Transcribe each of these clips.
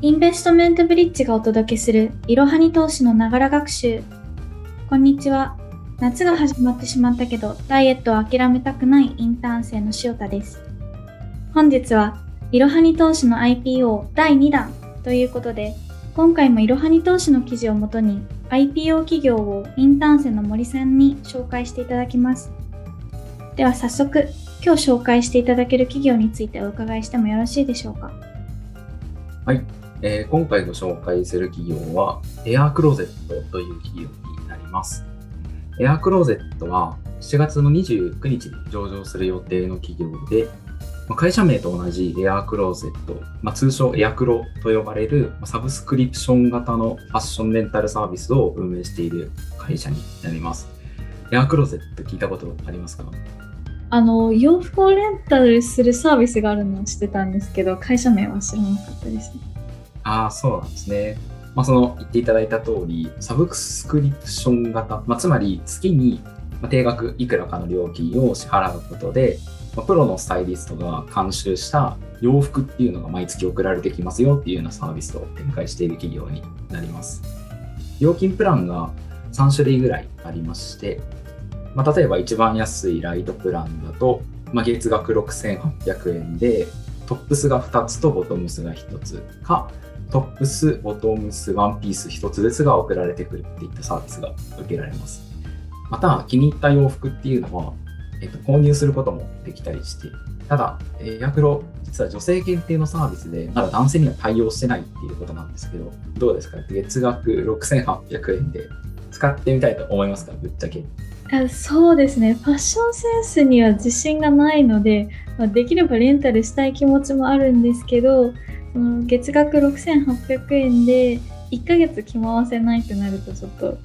インベストメントブリッジがお届けするいろはに投資のながら学習。こんにちは。夏が始まってしまったけど、ダイエットを諦めたくないインターン生の塩田です。本日はいろはに投資の IPO 第2弾ということで、今回もいろはに投資の記事をもとに IPO 企業をインターン生の森さんに紹介していただきます。では早速、今日紹介していただける企業についてお伺いしてもよろしいでしょうか？はい。えー、今回ご紹介する企業は、エアークローゼットという企業になります。エアークローゼットは7月の29日に上場する予定の企業で、会社名と同じエアークローゼット、まあ、通称エアクロと呼ばれるサブスクリプション型のファッションレンタルサービスを運営している会社になります。エアークローゼット聞いたことありますか？あの洋服をレンタルするサービスがあるのを知ってたんですけど会社名は知らなかったですね。ああ、そうなんですね。まあ、その言っていただいた通り、サブスクリプション型、まあ、つまり月に定額いくらかの料金を支払うことで、まあ、プロのスタイリストが監修した洋服っていうのが毎月送られてきますよっていうようなサービスを展開している企業になります。料金プランが3種類ぐらいありまして、まあ、例えば一番安いライトプランだと、まあ、月額6800円で、トップスが2つとボトムスが1つか、トップス、ボトムス、ワンピース1つずつが送られてくるっていったサービスが受けられます。また、気に入った洋服っていうのは、えっと、購入することもできたりして、ただ、エアクロ、実は女性限定のサービスで、まだ男性には対応してないっていうことなんですけど、どうですか？月額6800円で使ってみたいと思いますか？ぶっちゃけ。そうですねファッションセンスには自信がないので、ま、できればレンタルしたい気持ちもあるんですけどその月額6800円で1ヶ月着回せないとなるとちょっと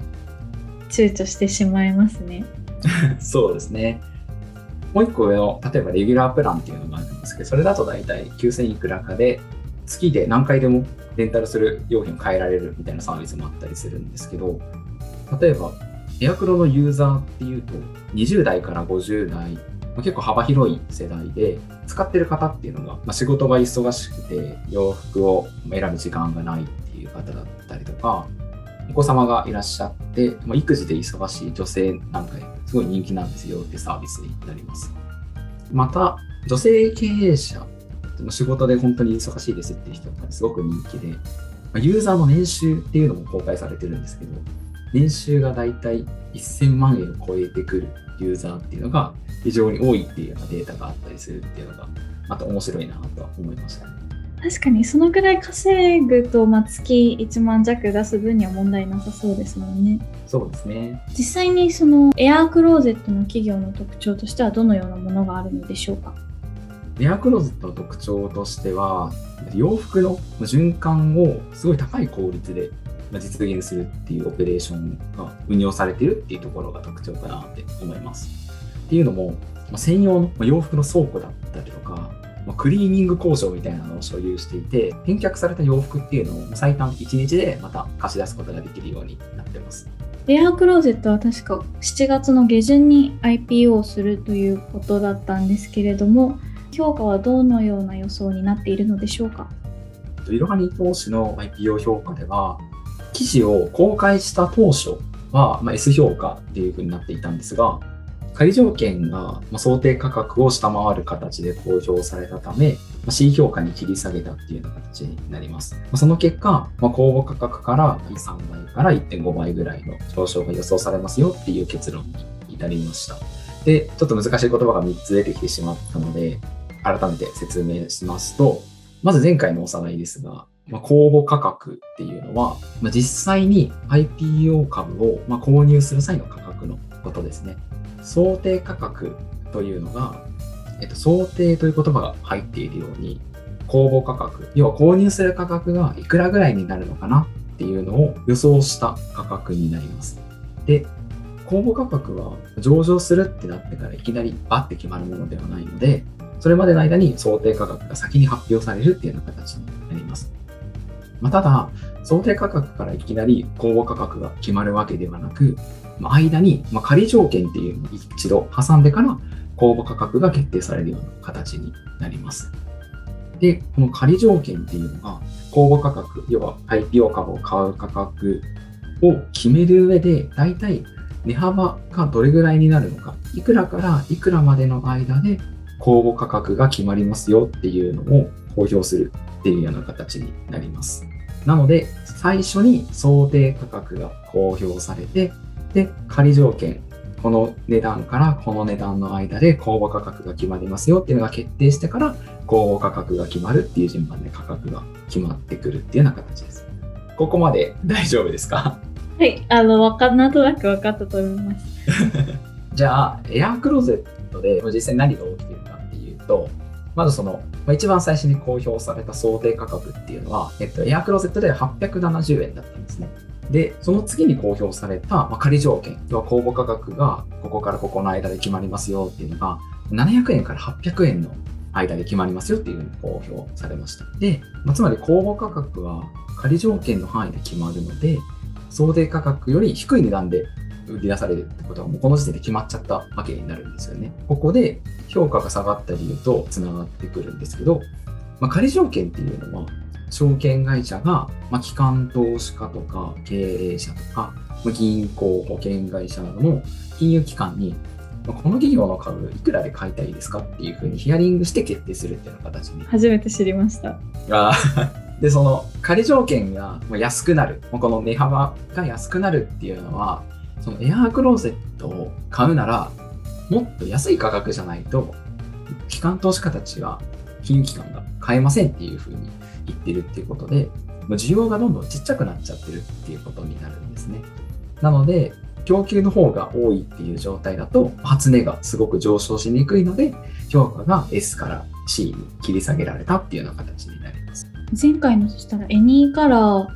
躊躇してしまいますね。そうですね。もう一個上の、例えばレギュラープランっていうのがあるんですけど、それだと大体9000いくらかで、月で何回でもレンタルする用品を変えられるみたいなサービスもあったりするんですけど、例えば、エアクロのユーザーっていうと、20代から50代結構幅広い世代で、使ってる方っていうのが、まあ、仕事が忙しくて、洋服を選ぶ時間がないっていう方だったりとか、お子様がいらっしゃって、まあ、育児で忙しい女性なんかすごい人気なんですよってサービスになります。また、女性経営者、仕事で本当に忙しいですっていう人がすごく人気で、ま、ユーザーの年収っていうのも公開されてるんですけど、年収がだいたい1000万円を超えてくるユーザーっていうのが非常に多いっていうようなデータがあったりするっていうのがまた面白いなとは思いましたね。確かにそのぐらい稼ぐと、まあ、月1万弱出す分には問題なさそうですもんね。そうですね。実際にそのエアークローゼットの企業の特徴としてはどのようなものがあるのでしょうか？エアークローゼットの特徴としては洋服の循環をすごい高い効率で実現するっていうオペレーションが運用されているっていうところが特徴かなって思います。っていうのも、専用の洋服の倉庫だったりとか、クリーニング工場みたいなのを所有していて、返却された洋服っていうのを最短1日でまた貸し出すことができるようになってます。エアークローゼットは確か7月の下旬に IPO をするということだったんですけれども、評価はどのような予想になっているのでしょうか？いろはに投資の IPO 評価では、記事を公開した当初は、まあ、S 評価っていうふうになっていたんですが、仮条件が想定価格を下回る形で公表されたため、C 評価に切り下げたっていうような形になります。その結果、ま、公募価格から3倍から1.5倍ぐらいの上昇が予想されますよっていう結論に至りました。で、ちょっと難しい言葉が3つ出てきてしまったので、改めて説明しますと、まず前回のおさらいですが、まあ、公募価格っていうのは、まあ、実際に IPO 株をま購入する際の価格のことですね。想定価格というのが、えっと、想定という言葉が入っているように、公募価格、要は購入する価格がいくらぐらいになるのかなっていうのを予想した価格になります。で、公募価格は上場するってなってからいきなりバッて決まるものではないので、それまでの間に想定価格が先に発表されるっていうような形になります。まあ、ただ、想定価格からいきなり公募価格が決まるわけではなく、まあ、間に、ま、仮条件っていうのを一度挟んでから公募価格が決定されるような形になります。で、この仮条件っていうのが、公募価格、要は IPO 株を買う価格を決める上で、大体値幅がどれぐらいになるのか、いくらからいくらまでの間で公募価格が決まりますよっていうのを公表するっていうような形になります。なので、最初に想定価格が公表されて、で、仮条件、この値段からこの値段の間で公募価格が決まりますよっていうのが決定してから、公募価格が決まるっていう順番で価格が決まってくるっていうような形です。ここまで大丈夫ですか？はい、あの、わかなんとなく分かったと思います。じゃあ、エアークローゼットで実際何が起きてるかっていうと、まずその、まあ、一番最初に公表された想定価格っていうのは、えっと、エアクローゼットで870円だったんですね。で、その次に公表された、まあ、仮条件、要は公募価格がここからここの間で決まりますよっていうのが、700円から800円の間で決まりますよっていうふうに公表されました。で、まあ、つまり公募価格は仮条件の範囲で決まるので、想定価格より低い値段で売り出されるってことはもうこの時点で決まっちゃったわけになるんですよね。ここで評価が下がった理由とつながってくるんですけど、まあ、仮条件っていうのは証券会社が、まあ、機関投資家とか経営者とか、まあ、銀行、保険会社などの金融機関に、まあ、この企業の株いくらで買いたいですかっていうふうにヒアリングして決定するっていうような形に。初めて知りました。あで、その仮条件が安くなる、この値幅が安くなるっていうのは、そのエアークローゼットを買うなら、もっと安い価格じゃないと、機関投資家たちは金融機関が買えませんっていうふうに言ってるっていうことで、需要がどんどんちっちゃくなっちゃってるっていうことになるんですね。なので、供給の方が多いっていう状態だと、初値がすごく上昇しにくいので、評価が S から C に切り下げられたっていうような形になります。前回のそしたらエニーカラ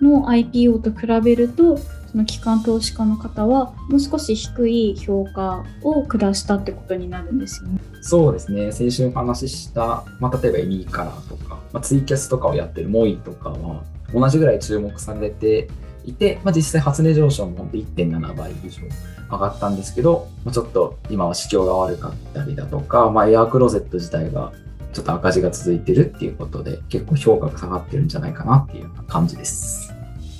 ーの IPO と比べると、その機関投資家の方はもう少し低い評価を下したってことになるんですよね。そうですね。先週お話しした、まあ、例えばエニーカラーとか、まあ、ツイキャスとかをやってるモイとかは同じぐらい注目されていて、まあ、実際初値上昇も1.7倍以上上がったんですけど、まあ、ちょっと今は市況が悪かったりだとか、まあ、エアークローゼット自体がちょっと赤字が続いてるっていうことで結構評価が下がってるんじゃないかなっていう感じです。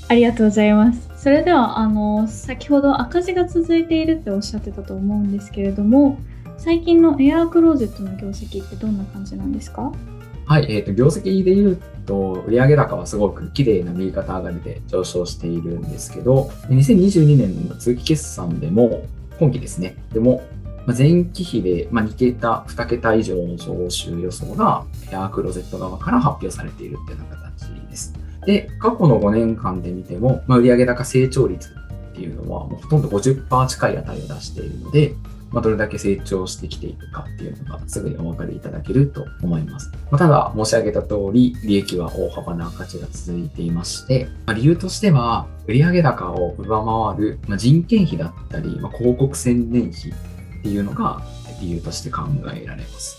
ありがとうございます。それではあの先ほど赤字が続いているっておっしゃってたと思うんですけれども最近のエアークローゼットの業績ってどんな感じなんですか？はい、えーと、業績で言うと、売上高はすごく綺麗な右肩上がりで上昇しているんですけど、2022年の通期決算でも、今期ですね、でも、前期比で2桁、2桁以上の増収予想が、エアークローゼット側から発表されているっていうような形です。で、過去の5年間で見ても、まあ、売上高成長率っていうのは、もうほとんど50%近い値を出しているので、まあ、どれだけ成長してきているかっていうのがすぐにお分かりいただけると思います。まあ、ただ、申し上げた通り、利益は大幅な赤字が続いていまして、まあ、理由としては、売上高を上回る、ま人件費だったり、ま広告宣伝費っていうのが理由として考えられます。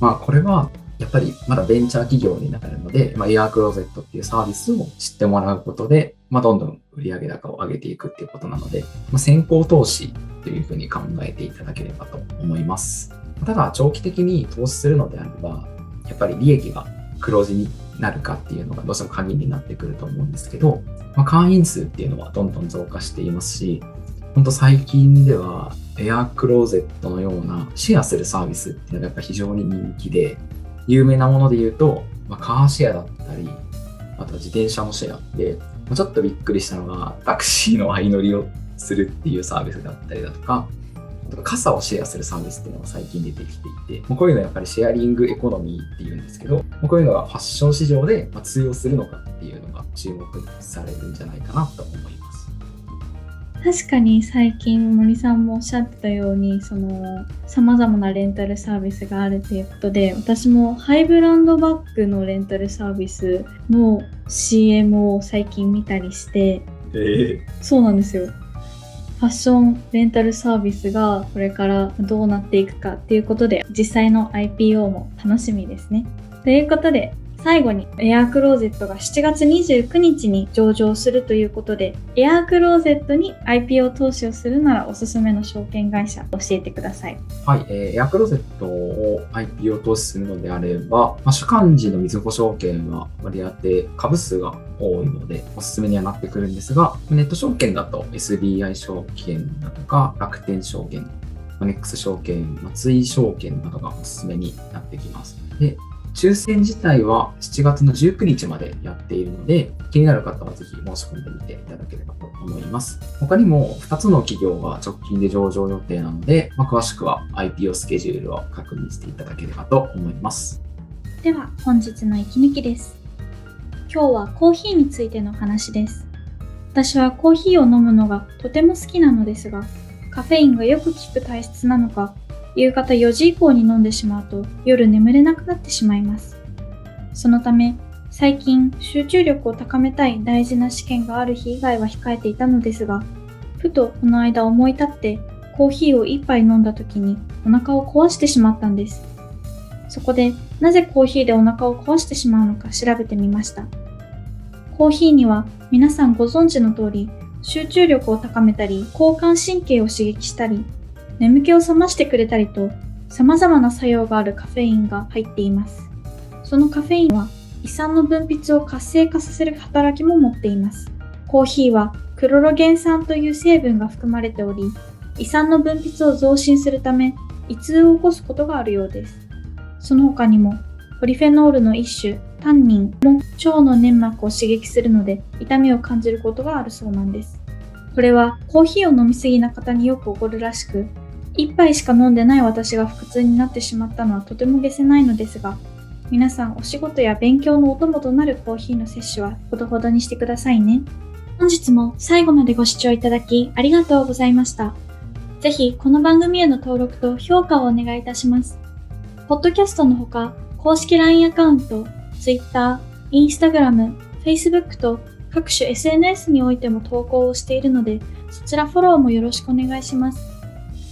まあ、これはやっぱりまだベンチャー企業になるので、まあ、エアークローゼットっていうサービスを知ってもらうことで、まあ、どんどん売上高を上げていくっていうことなので、まあ、先行投資というふうに考えていただければと思います。ただ、長期的に投資するのであれば、やっぱり利益が黒字になるかっていうのがどうしても鍵になってくると思うんですけど、まあ、会員数っていうのはどんどん増加していますし、本当最近ではエアークローゼットのようなシェアするサービスっていうのがやっぱ非常に人気で、有名なもので言うと、まあ、カーシェアだったり、あとは自転車のシェアで、まあ、ちょっとびっくりしたのが、タクシーの相乗りをするっていうサービスだったりだとか、あと傘をシェアするサービスっていうのが最近出てきていて、こういうのはやっぱりシェアリングエコノミーっていうんですけど、こういうのがファッション市場で通用するのかっていうのが注目されるんじゃないかなと思います。確かに最近森さんもおっしゃってたようにそのさまざまなレンタルサービスがあるということで私もハイブランドバッグのレンタルサービスの CM を最近見たりして、えー、そうなんですよファッションレンタルサービスがこれからどうなっていくかっていうことで実際の IPO も楽しみですね。ということで最後にエアークローゼットが7月29日に上場するということで、エアークローゼットに IPO 投資をするならおすすめの証券会社教えてください。はい、えーエアークローゼットを IPO 投資するのであれば、まあ、主幹事のみずほ証券は割り当て株数が多いのでおすすめにはなってくるんですが、ネット証券だと SBI 証券だとか楽天証券、マネックス証券、松井証券などがおすすめになってきます。で、抽選自体は7月の19日までやっているので、気になる方はぜひ申し込んでみていただければと思います。他にも2つの企業が直近で上場予定なので、まあ、詳しくは IPO スケジュールを確認していただければと思います。では本日の息抜きです。今日はコーヒーについての話です。私はコーヒーを飲むのがとても好きなのですが、カフェインがよく効く体質なのか、夕方4時以降に飲んでしまうと夜眠れなくなってしまいます。そのため、最近集中力を高めたい大事な試験がある日以外は控えていたのですが、ふとこの間思い立ってコーヒーを一杯飲んだ時にお腹を壊してしまったんです。そこでなぜコーヒーでお腹を壊してしまうのか調べてみました。コーヒーには皆さんご存知の通り集中力を高めたり交感神経を刺激したり眠気を覚ましてくれたりと様々な作用があるカフェインが入っています。そのカフェインは胃酸の分泌を活性化させる働きも持っています。コーヒーはクロロゲン酸という成分が含まれており、胃酸の分泌を増進するため胃痛を起こすことがあるようです。その他にもポリフェノールの一種、タンニンも腸の粘膜を刺激するので痛みを感じることがあるそうなんです。これはコーヒーを飲みすぎな方によく起こるらしく、一杯しか飲んでない私が腹痛になってしまったのはとても解せないのですが、皆さんお仕事や勉強のお供となるコーヒーの摂取はほどほどにしてくださいね。本日も最後までご視聴いただきありがとうございました。ぜひこの番組への登録と評価をお願いいたします。ポッドキャストのほか、公式 LINE アカウント、Twitter、Instagram、Facebook と各種 SNS においても投稿をしているので、そちらフォローもよろしくお願いします。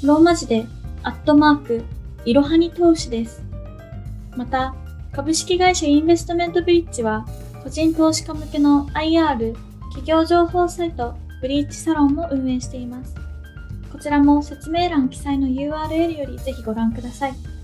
ローマ字で、アットマーク、いろはに投資です。また、株式会社インベストメントブリッジは、個人投資家向けの IR、企業情報サイト、ブリッジサロンも運営しています。こちらも説明欄記載の URL よりぜひご覧ください。